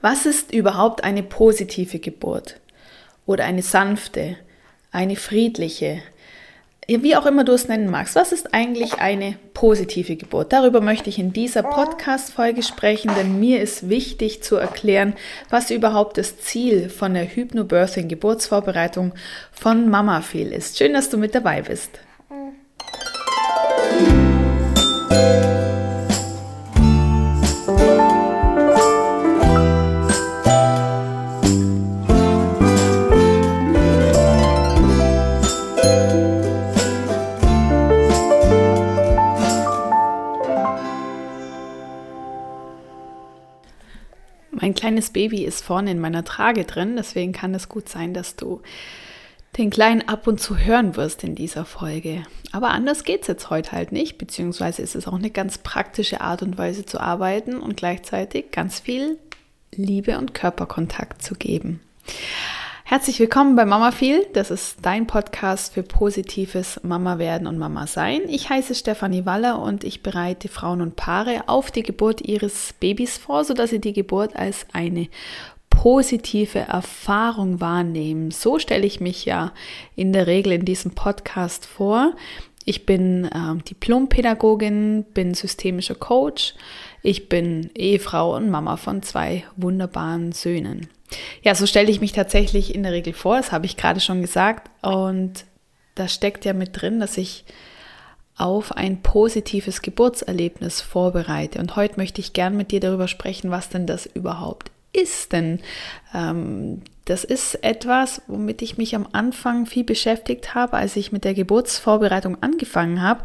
Was ist überhaupt eine positive Geburt? Oder eine sanfte, eine friedliche, wie auch immer du es nennen magst, was ist eigentlich eine positive Geburt? Darüber möchte ich in dieser Podcast-Folge sprechen, denn mir ist wichtig zu erklären, was überhaupt das Ziel von der Hypnobirthing Geburtsvorbereitung von Mama Feel ist. Schön, dass du mit dabei bist. Mein kleines Baby ist vorne in meiner Trage drin, deswegen kann es gut sein, dass du den Kleinen ab und zu hören wirst in dieser Folge. Aber anders geht es jetzt heute halt nicht, beziehungsweise ist es auch eine ganz praktische Art und Weise zu arbeiten und gleichzeitig ganz viel Liebe und Körperkontakt zu geben. Herzlich willkommen bei Mama Feel. Das ist dein Podcast für positives Mama werden und Mama sein. Ich heiße Stefanie Waller und ich bereite Frauen und Paare auf die Geburt ihres Babys vor, sodass sie die Geburt als eine positive Erfahrung wahrnehmen. So stelle ich mich ja in der Regel in diesem Podcast vor. Ich bin äh, Diplompädagogin, bin systemischer Coach, ich bin Ehefrau und Mama von zwei wunderbaren Söhnen. Ja, so stelle ich mich tatsächlich in der Regel vor, das habe ich gerade schon gesagt. Und da steckt ja mit drin, dass ich auf ein positives Geburtserlebnis vorbereite. Und heute möchte ich gern mit dir darüber sprechen, was denn das überhaupt ist. Denn ähm, das ist etwas, womit ich mich am Anfang viel beschäftigt habe, als ich mit der Geburtsvorbereitung angefangen habe.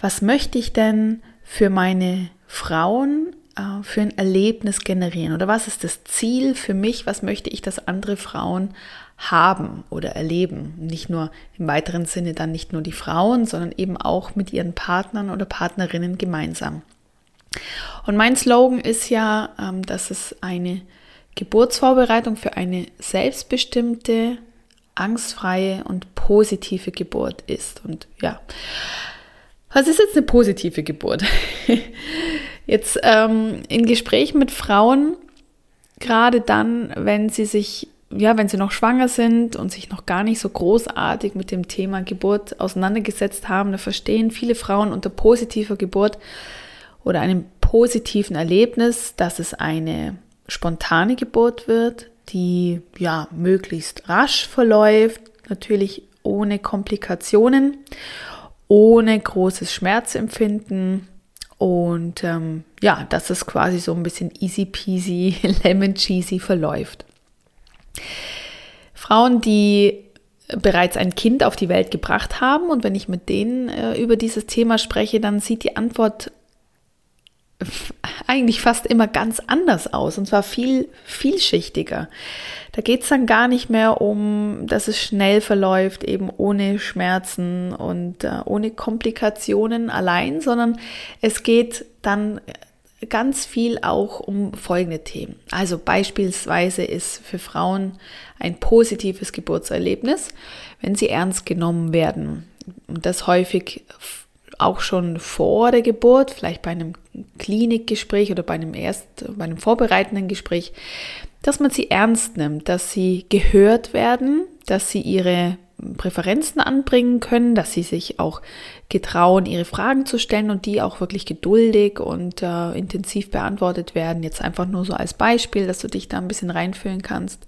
Was möchte ich denn für meine Frauen äh, für ein Erlebnis generieren? Oder was ist das Ziel für mich? Was möchte ich, dass andere Frauen haben oder erleben? Nicht nur im weiteren Sinne dann nicht nur die Frauen, sondern eben auch mit ihren Partnern oder Partnerinnen gemeinsam. Und mein Slogan ist ja, ähm, dass es eine Geburtsvorbereitung für eine selbstbestimmte, angstfreie und positive Geburt ist. Und ja, was ist jetzt eine positive Geburt? Jetzt ähm, in Gesprächen mit Frauen, gerade dann, wenn sie sich, ja, wenn sie noch schwanger sind und sich noch gar nicht so großartig mit dem Thema Geburt auseinandergesetzt haben, da verstehen viele Frauen unter positiver Geburt oder einem positiven Erlebnis, dass es eine spontane Geburt wird, die ja möglichst rasch verläuft, natürlich ohne Komplikationen, ohne großes Schmerzempfinden und ähm, ja, dass es quasi so ein bisschen easy peasy, lemon cheesy verläuft. Frauen, die bereits ein Kind auf die Welt gebracht haben und wenn ich mit denen äh, über dieses Thema spreche, dann sieht die Antwort eigentlich fast immer ganz anders aus und zwar viel vielschichtiger. Da geht es dann gar nicht mehr um, dass es schnell verläuft, eben ohne Schmerzen und äh, ohne Komplikationen allein, sondern es geht dann ganz viel auch um folgende Themen. Also beispielsweise ist für Frauen ein positives Geburtserlebnis, wenn sie ernst genommen werden. Und das häufig auch schon vor der Geburt, vielleicht bei einem Klinikgespräch oder bei einem erst, bei einem vorbereitenden Gespräch, dass man sie ernst nimmt, dass sie gehört werden, dass sie ihre Präferenzen anbringen können, dass sie sich auch getrauen, ihre Fragen zu stellen und die auch wirklich geduldig und äh, intensiv beantwortet werden. Jetzt einfach nur so als Beispiel, dass du dich da ein bisschen reinfühlen kannst.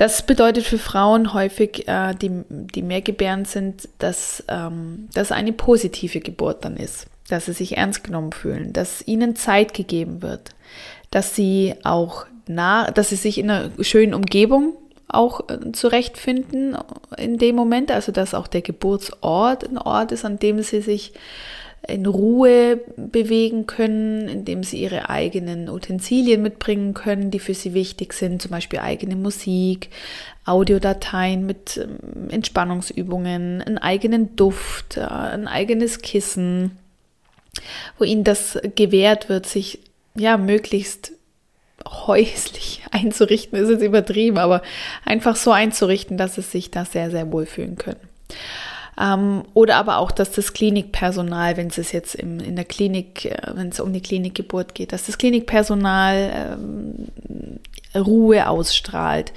Das bedeutet für Frauen häufig, äh, die, die mehr gebärend sind, dass ähm, das eine positive Geburt dann ist, dass sie sich ernst genommen fühlen, dass ihnen Zeit gegeben wird, dass sie auch nah, dass sie sich in einer schönen Umgebung auch äh, zurechtfinden in dem Moment, also dass auch der Geburtsort ein Ort ist, an dem sie sich in Ruhe bewegen können, indem sie ihre eigenen Utensilien mitbringen können, die für sie wichtig sind, zum Beispiel eigene Musik, Audiodateien mit ähm, Entspannungsübungen, einen eigenen Duft, äh, ein eigenes Kissen, wo ihnen das gewährt wird, sich ja möglichst häuslich einzurichten, ist jetzt übertrieben, aber einfach so einzurichten, dass sie sich da sehr, sehr wohl fühlen können. Ähm, oder aber auch, dass das Klinikpersonal, wenn es jetzt im, in der Klinik, äh, wenn es um die Klinikgeburt geht, dass das Klinikpersonal ähm, Ruhe ausstrahlt.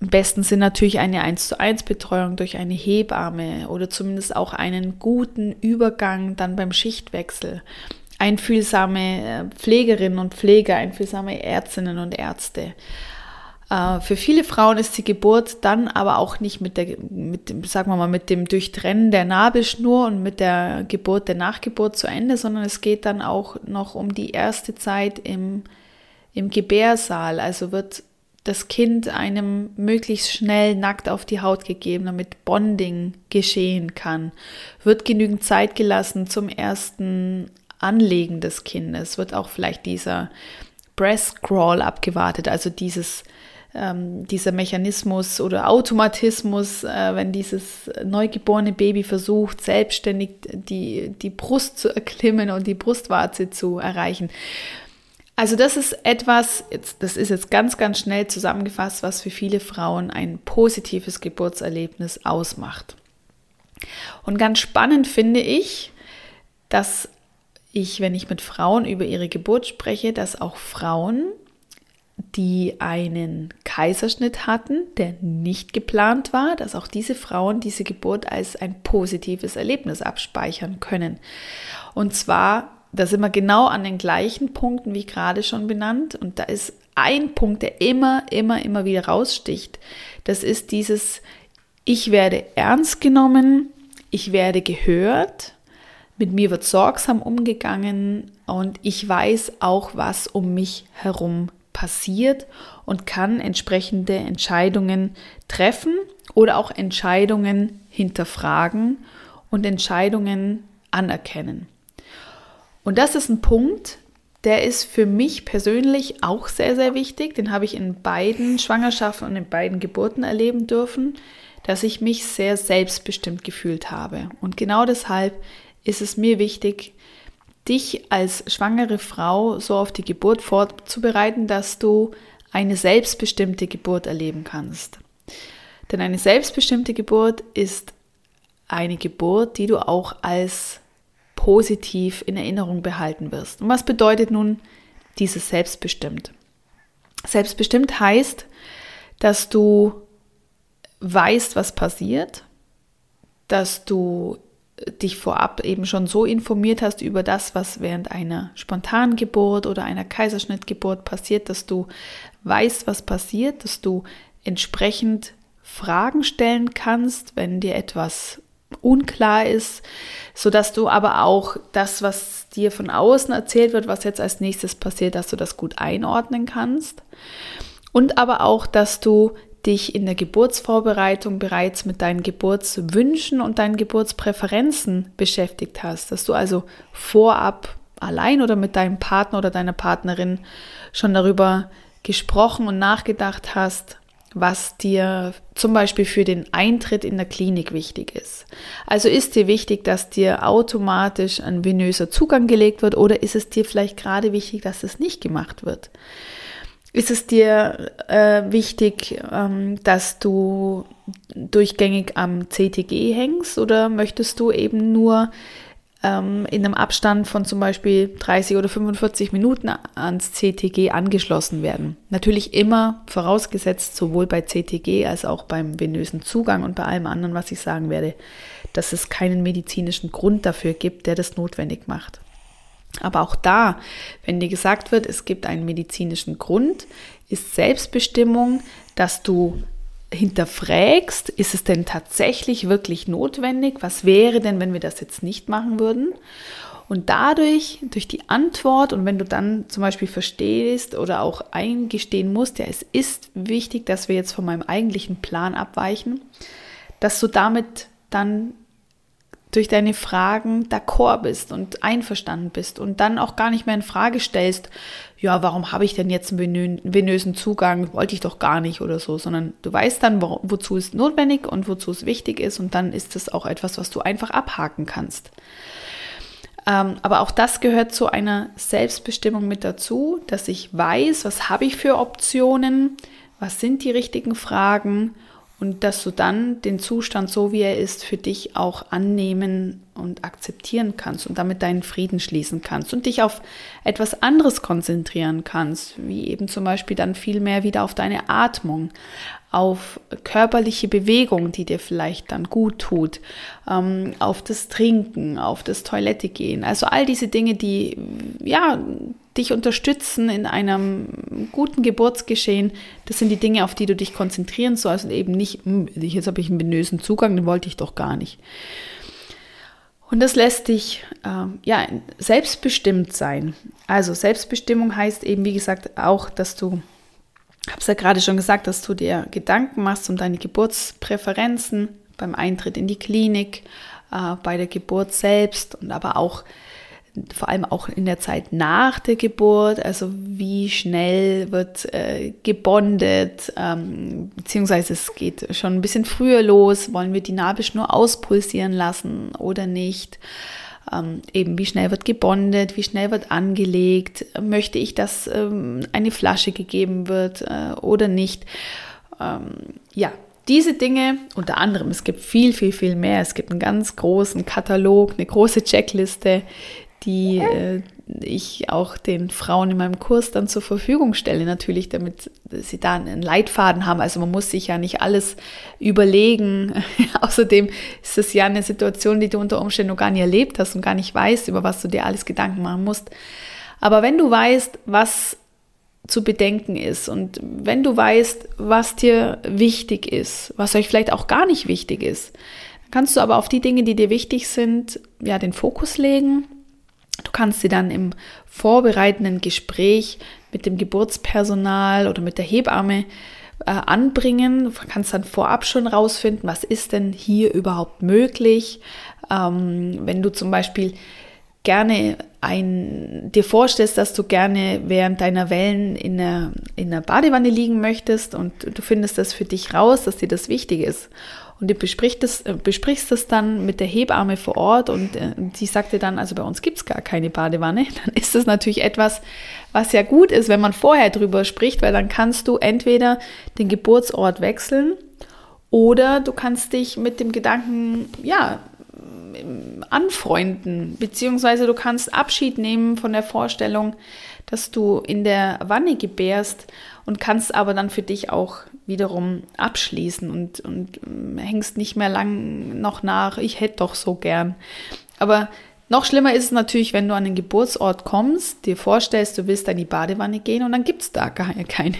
Am besten sind natürlich eine 1 zu 1 Betreuung durch eine Hebamme oder zumindest auch einen guten Übergang dann beim Schichtwechsel. Einfühlsame äh, Pflegerinnen und Pfleger, einfühlsame Ärztinnen und Ärzte. Äh, für viele Frauen ist die Geburt dann aber auch nicht mit der, mit dem, sagen wir mal, mit dem Durchtrennen der Nabelschnur und mit der Geburt, der Nachgeburt zu Ende, sondern es geht dann auch noch um die erste Zeit im, im Gebärsaal. Also wird das Kind einem möglichst schnell nackt auf die Haut gegeben, damit Bonding geschehen kann. Wird genügend Zeit gelassen zum ersten Anlegen des Kindes. Wird auch vielleicht dieser Breast Crawl abgewartet, also dieses ähm, dieser Mechanismus oder Automatismus, äh, wenn dieses neugeborene Baby versucht, selbstständig die, die Brust zu erklimmen und die Brustwarze zu erreichen. Also das ist etwas, das ist jetzt ganz, ganz schnell zusammengefasst, was für viele Frauen ein positives Geburtserlebnis ausmacht. Und ganz spannend finde ich, dass ich, wenn ich mit Frauen über ihre Geburt spreche, dass auch Frauen die einen Kaiserschnitt hatten, der nicht geplant war, dass auch diese Frauen diese Geburt als ein positives Erlebnis abspeichern können. Und zwar, da sind wir genau an den gleichen Punkten wie gerade schon benannt. Und da ist ein Punkt, der immer, immer, immer wieder raussticht. Das ist dieses, ich werde ernst genommen, ich werde gehört, mit mir wird sorgsam umgegangen und ich weiß auch, was um mich herum passiert und kann entsprechende Entscheidungen treffen oder auch Entscheidungen hinterfragen und Entscheidungen anerkennen. Und das ist ein Punkt, der ist für mich persönlich auch sehr, sehr wichtig. Den habe ich in beiden Schwangerschaften und in beiden Geburten erleben dürfen, dass ich mich sehr selbstbestimmt gefühlt habe. Und genau deshalb ist es mir wichtig, dich als schwangere Frau so auf die Geburt vorzubereiten, dass du eine selbstbestimmte Geburt erleben kannst. Denn eine selbstbestimmte Geburt ist eine Geburt, die du auch als positiv in Erinnerung behalten wirst. Und was bedeutet nun dieses selbstbestimmt? Selbstbestimmt heißt, dass du weißt, was passiert, dass du dich vorab eben schon so informiert hast über das, was während einer spontanen Geburt oder einer Kaiserschnittgeburt passiert, dass du weißt, was passiert, dass du entsprechend Fragen stellen kannst, wenn dir etwas unklar ist, so dass du aber auch das, was dir von außen erzählt wird, was jetzt als nächstes passiert, dass du das gut einordnen kannst. Und aber auch, dass du dich in der Geburtsvorbereitung bereits mit deinen Geburtswünschen und deinen Geburtspräferenzen beschäftigt hast, dass du also vorab allein oder mit deinem Partner oder deiner Partnerin schon darüber gesprochen und nachgedacht hast, was dir zum Beispiel für den Eintritt in der Klinik wichtig ist. Also ist dir wichtig, dass dir automatisch ein venöser Zugang gelegt wird oder ist es dir vielleicht gerade wichtig, dass es nicht gemacht wird? Ist es dir äh, wichtig, ähm, dass du durchgängig am CTG hängst oder möchtest du eben nur ähm, in einem Abstand von zum Beispiel 30 oder 45 Minuten ans CTG angeschlossen werden? Natürlich immer vorausgesetzt, sowohl bei CTG als auch beim venösen Zugang und bei allem anderen, was ich sagen werde, dass es keinen medizinischen Grund dafür gibt, der das notwendig macht. Aber auch da, wenn dir gesagt wird, es gibt einen medizinischen Grund, ist Selbstbestimmung, dass du hinterfragst, ist es denn tatsächlich wirklich notwendig? Was wäre denn, wenn wir das jetzt nicht machen würden? Und dadurch, durch die Antwort und wenn du dann zum Beispiel verstehst oder auch eingestehen musst, ja, es ist wichtig, dass wir jetzt von meinem eigentlichen Plan abweichen, dass du damit dann durch deine Fragen d'accord bist und einverstanden bist und dann auch gar nicht mehr in Frage stellst, ja, warum habe ich denn jetzt einen venösen Zugang? Wollte ich doch gar nicht oder so, sondern du weißt dann, wo, wozu es notwendig und wozu es wichtig ist und dann ist es auch etwas, was du einfach abhaken kannst. Ähm, aber auch das gehört zu einer Selbstbestimmung mit dazu, dass ich weiß, was habe ich für Optionen, was sind die richtigen Fragen und dass du dann den Zustand, so wie er ist, für dich auch annehmen und akzeptieren kannst und damit deinen Frieden schließen kannst und dich auf etwas anderes konzentrieren kannst, wie eben zum Beispiel dann viel mehr wieder auf deine Atmung, auf körperliche Bewegung, die dir vielleicht dann gut tut, ähm, auf das Trinken, auf das Toilette gehen. Also all diese Dinge, die ja dich unterstützen in einem guten Geburtsgeschehen. Das sind die Dinge, auf die du dich konzentrieren sollst und eben nicht, hm, jetzt habe ich einen venösen Zugang, den wollte ich doch gar nicht. Und das lässt dich ähm, ja selbstbestimmt sein. Also Selbstbestimmung heißt eben, wie gesagt, auch, dass du, habe es ja gerade schon gesagt, dass du dir Gedanken machst um deine Geburtspräferenzen beim Eintritt in die Klinik, äh, bei der Geburt selbst und aber auch vor allem auch in der Zeit nach der Geburt, also wie schnell wird äh, gebondet, ähm, beziehungsweise es geht schon ein bisschen früher los, wollen wir die Nabelschnur auspulsieren lassen oder nicht. Ähm, eben wie schnell wird gebondet, wie schnell wird angelegt, möchte ich, dass ähm, eine Flasche gegeben wird äh, oder nicht. Ähm, ja, diese Dinge, unter anderem, es gibt viel, viel, viel mehr. Es gibt einen ganz großen Katalog, eine große Checkliste, die äh, ich auch den Frauen in meinem Kurs dann zur Verfügung stelle, natürlich, damit sie da einen Leitfaden haben. Also man muss sich ja nicht alles überlegen. Außerdem ist es ja eine Situation, die du unter Umständen noch gar nicht erlebt hast und gar nicht weißt, über was du dir alles Gedanken machen musst. Aber wenn du weißt, was zu bedenken ist und wenn du weißt, was dir wichtig ist, was euch vielleicht auch gar nicht wichtig ist, kannst du aber auf die Dinge, die dir wichtig sind, ja, den Fokus legen Du kannst sie dann im vorbereitenden Gespräch mit dem Geburtspersonal oder mit der Hebamme äh, anbringen. Du kannst dann vorab schon rausfinden, was ist denn hier überhaupt möglich. Ähm, wenn du zum Beispiel gerne ein, dir vorstellst, dass du gerne während deiner Wellen in der, in der Badewanne liegen möchtest und du findest das für dich raus, dass dir das wichtig ist und du besprichst das, äh, besprichst das dann mit der Hebamme vor Ort und äh, sie sagte dann, also bei uns gibt es gar keine Badewanne, dann ist das natürlich etwas, was ja gut ist, wenn man vorher drüber spricht, weil dann kannst du entweder den Geburtsort wechseln oder du kannst dich mit dem Gedanken, ja, anfreunden, beziehungsweise du kannst Abschied nehmen von der Vorstellung, dass du in der Wanne gebärst und kannst aber dann für dich auch wiederum abschließen und, und ähm, hängst nicht mehr lang noch nach, ich hätte doch so gern. Aber noch schlimmer ist es natürlich, wenn du an den Geburtsort kommst, dir vorstellst, du willst da in die Badewanne gehen und dann gibt es da keine.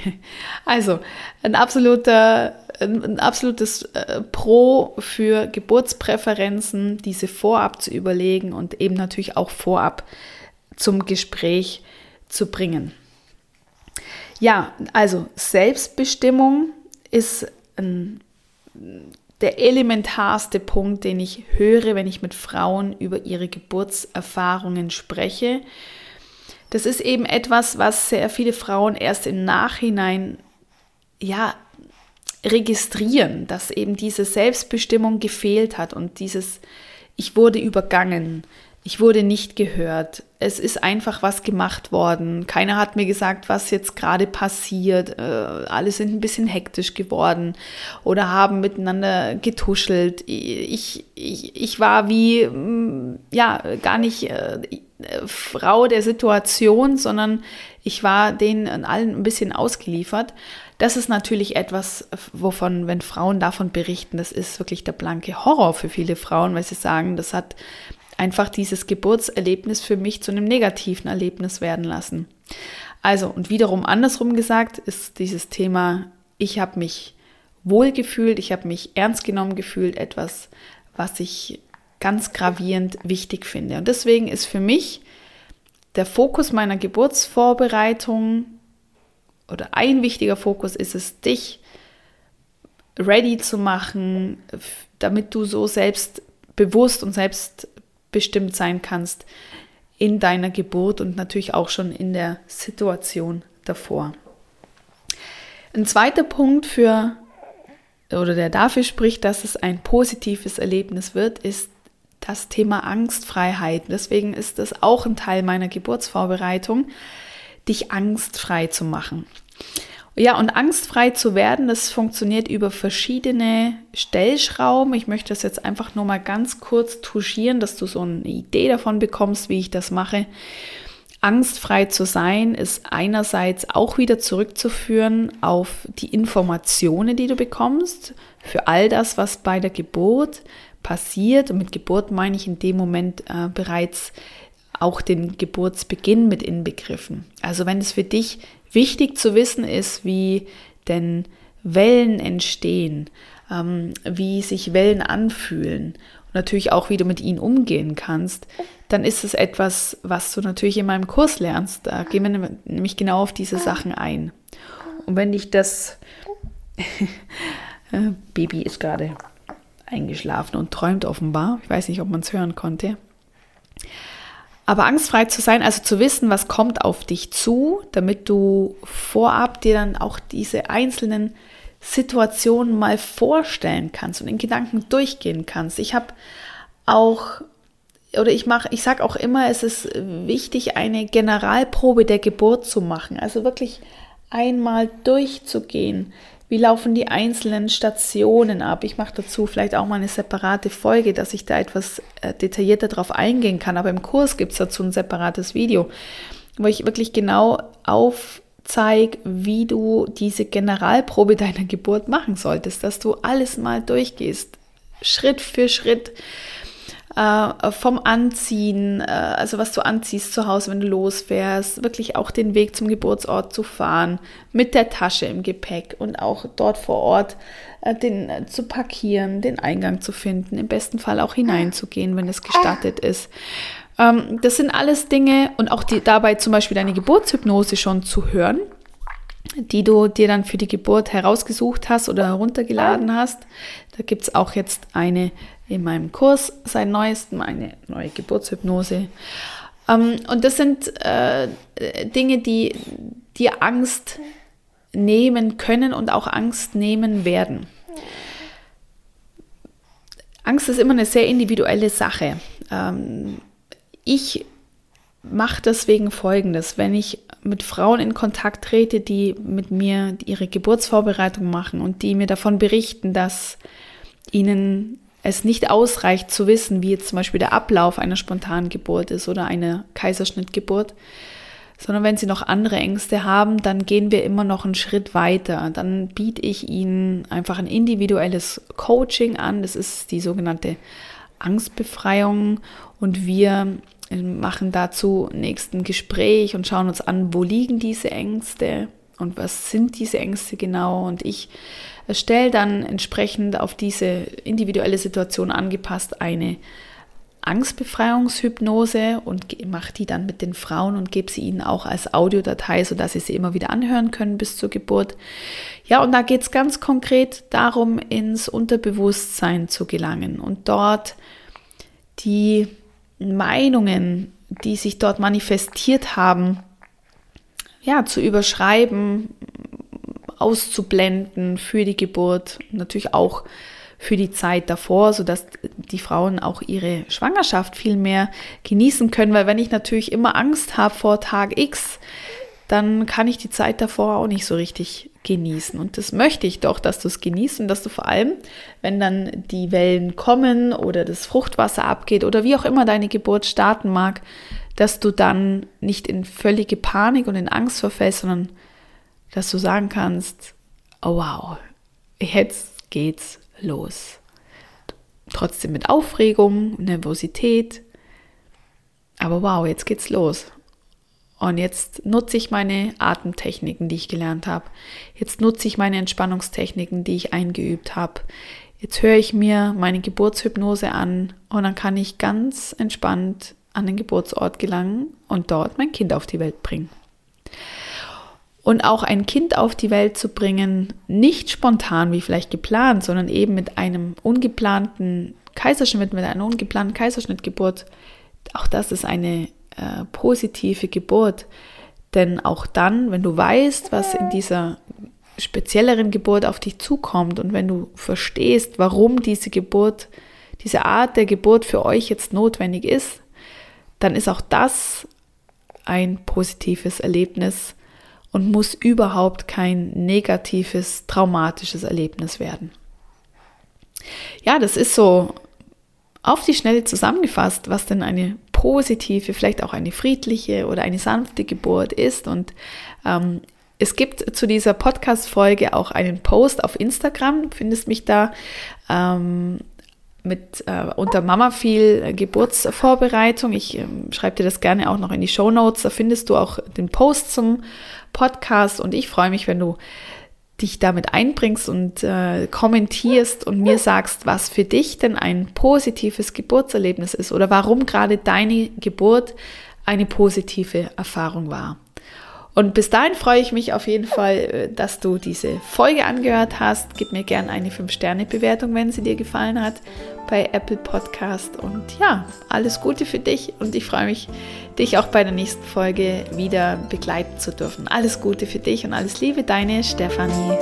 Also ein absoluter, ein absolutes äh, Pro für Geburtspräferenzen, diese vorab zu überlegen und eben natürlich auch vorab zum Gespräch zu bringen. Ja, also Selbstbestimmung ist ein, der elementarste Punkt, den ich höre, wenn ich mit Frauen über ihre Geburtserfahrungen spreche. Das ist eben etwas, was sehr viele Frauen erst im Nachhinein ja registrieren, dass eben diese Selbstbestimmung gefehlt hat und dieses ich wurde übergangen, ich wurde nicht gehört. Es ist einfach was gemacht worden. Keiner hat mir gesagt, was jetzt gerade passiert. Äh, alle sind ein bisschen hektisch geworden oder haben miteinander getuschelt. Ich, ich, ich war wie, mm, ja, gar nicht äh, Frau der Situation, sondern ich war denen allen ein bisschen ausgeliefert. Das ist natürlich etwas, wovon, wenn Frauen davon berichten, das ist wirklich der blanke Horror für viele Frauen, weil sie sagen, das hat einfach dieses Geburtserlebnis für mich zu einem negativen Erlebnis werden lassen. Also, und wiederum andersrum gesagt, ist dieses Thema, ich habe mich wohl gefühlt, ich habe mich ernst genommen gefühlt, etwas, was ich ganz gravierend wichtig finde. Und deswegen ist für mich der Fokus meiner Geburtsvorbereitung oder ein wichtiger Fokus ist es, dich ready zu machen, damit du so selbstbewusst und selbst bestimmt sein kannst in deiner Geburt und natürlich auch schon in der Situation davor. Ein zweiter Punkt für oder der dafür spricht, dass es ein positives Erlebnis wird, ist das Thema Angstfreiheit. Deswegen ist das auch ein Teil meiner Geburtsvorbereitung, dich angstfrei zu machen. Ja, und angstfrei zu werden, das funktioniert über verschiedene Stellschrauben. Ich möchte das jetzt einfach nur mal ganz kurz touchieren, dass du so eine Idee davon bekommst, wie ich das mache. Angstfrei zu sein ist einerseits auch wieder zurückzuführen auf die Informationen, die du bekommst, für all das, was bei der Geburt passiert. Und mit Geburt meine ich in dem Moment äh, bereits auch den Geburtsbeginn mit inbegriffen. Also wenn es für dich wichtig zu wissen ist, wie denn Wellen entstehen, ähm, wie sich Wellen anfühlen und natürlich auch, wie du mit ihnen umgehen kannst, dann ist es etwas, was du natürlich in meinem Kurs lernst. Da gehen wir nämlich genau auf diese Sachen ein. Und wenn dich das äh, Baby ist gerade eingeschlafen und träumt offenbar, ich weiß nicht, ob man es hören konnte. Aber angstfrei zu sein, also zu wissen, was kommt auf dich zu, damit du vorab dir dann auch diese einzelnen Situationen mal vorstellen kannst und in Gedanken durchgehen kannst. Ich habe auch oder ich mache, ich sage auch immer, es ist wichtig, eine Generalprobe der Geburt zu machen. Also wirklich einmal durchzugehen. Wie laufen die einzelnen Stationen ab? Ich mache dazu vielleicht auch mal eine separate Folge, dass ich da etwas äh, detaillierter drauf eingehen kann. Aber im Kurs gibt es dazu ein separates Video, wo ich wirklich genau aufzeige, wie du diese Generalprobe deiner Geburt machen solltest, dass du alles mal durchgehst, Schritt für Schritt äh, vom Anziehen, äh, also was du anziehst zu Hause, wenn du losfährst, wirklich auch den Weg zum Geburtsort zu fahren, mit der Tasche im Gepäck und auch dort vor Ort äh, den äh, zu parkieren, den Eingang zu finden, im besten Fall auch hineinzugehen, wenn es gestattet ist. Ähm, das sind alles Dinge und auch die, dabei zum Beispiel deine Geburtshypnose schon zu hören die du dir dann für die Geburt herausgesucht hast oder heruntergeladen hast. Da gibt es auch jetzt eine in meinem Kurs seit neuestem, eine neue Geburtshypnose. Ähm, und das sind äh, Dinge, die dir Angst nehmen können und auch Angst nehmen werden. Angst ist immer eine sehr individuelle Sache. Ähm, ich mache deswegen Folgendes, wenn ich mit Frauen in Kontakt trete, die mit mir ihre Geburtsvorbereitung machen und die mir davon berichten, dass ihnen es nicht ausreicht zu wissen, wie jetzt zum Beispiel der Ablauf einer spontanen Geburt ist oder eine Kaiserschnittgeburt, sondern wenn sie noch andere Ängste haben, dann gehen wir immer noch einen Schritt weiter. Dann biete ich ihnen einfach ein individuelles Coaching an. Das ist die sogenannte Angstbefreiung und wir machen dazu nächsten Gespräch und schauen uns an, wo liegen diese Ängste und was sind diese Ängste genau. Und ich stelle dann entsprechend auf diese individuelle Situation angepasst eine Angstbefreiungshypnose und mache die dann mit den Frauen und gebe sie ihnen auch als Audiodatei, sodass sie sie immer wieder anhören können bis zur Geburt. Ja, und da geht es ganz konkret darum, ins Unterbewusstsein zu gelangen und dort die Meinungen, die sich dort manifestiert haben, ja, zu überschreiben, auszublenden für die Geburt, natürlich auch für die Zeit davor, sodass die Frauen auch ihre Schwangerschaft viel mehr genießen können, weil wenn ich natürlich immer Angst habe vor Tag X, dann kann ich die Zeit davor auch nicht so richtig genießen. Und das möchte ich doch, dass du es genießt und dass du vor allem, wenn dann die Wellen kommen oder das Fruchtwasser abgeht oder wie auch immer deine Geburt starten mag, dass du dann nicht in völlige Panik und in Angst verfällst, sondern dass du sagen kannst, oh wow, jetzt geht's los. Trotzdem mit Aufregung, Nervosität, aber wow, jetzt geht's los. Und jetzt nutze ich meine Atemtechniken, die ich gelernt habe. Jetzt nutze ich meine Entspannungstechniken, die ich eingeübt habe. Jetzt höre ich mir meine Geburtshypnose an und dann kann ich ganz entspannt an den Geburtsort gelangen und dort mein Kind auf die Welt bringen. Und auch ein Kind auf die Welt zu bringen, nicht spontan wie vielleicht geplant, sondern eben mit einem ungeplanten Kaiserschnitt, mit einer ungeplanten Kaiserschnittgeburt, auch das ist eine äh, positive Geburt. Denn auch dann, wenn du weißt, was in dieser spezielleren Geburt auf dich zukommt und wenn du verstehst, warum diese Geburt, diese Art der Geburt für euch jetzt notwendig ist, dann ist auch das ein positives Erlebnis und muss überhaupt kein negatives, traumatisches Erlebnis werden. Ja, das ist so auf die Schnelle zusammengefasst, was denn eine positive, vielleicht auch eine friedliche oder eine sanfte Geburt ist. Und ähm, es gibt zu dieser Podcast-Folge auch einen Post auf Instagram. Findest mich da ähm, mit äh, unter Mama viel Geburtsvorbereitung. Ich ähm, schreibe dir das gerne auch noch in die Show Notes. Da findest du auch den Post zum Podcast und ich freue mich, wenn du dich damit einbringst und äh, kommentierst und mir sagst, was für dich denn ein positives Geburtserlebnis ist oder warum gerade deine Geburt eine positive Erfahrung war. Und bis dahin freue ich mich auf jeden Fall, äh, dass du diese Folge angehört hast. Gib mir gerne eine 5-Sterne-Bewertung, wenn sie dir gefallen hat bei Apple Podcast. Und ja, alles Gute für dich und ich freue mich, dich auch bei der nächsten Folge wieder begleiten zu dürfen. Alles Gute für dich und alles Liebe, deine Stefanie.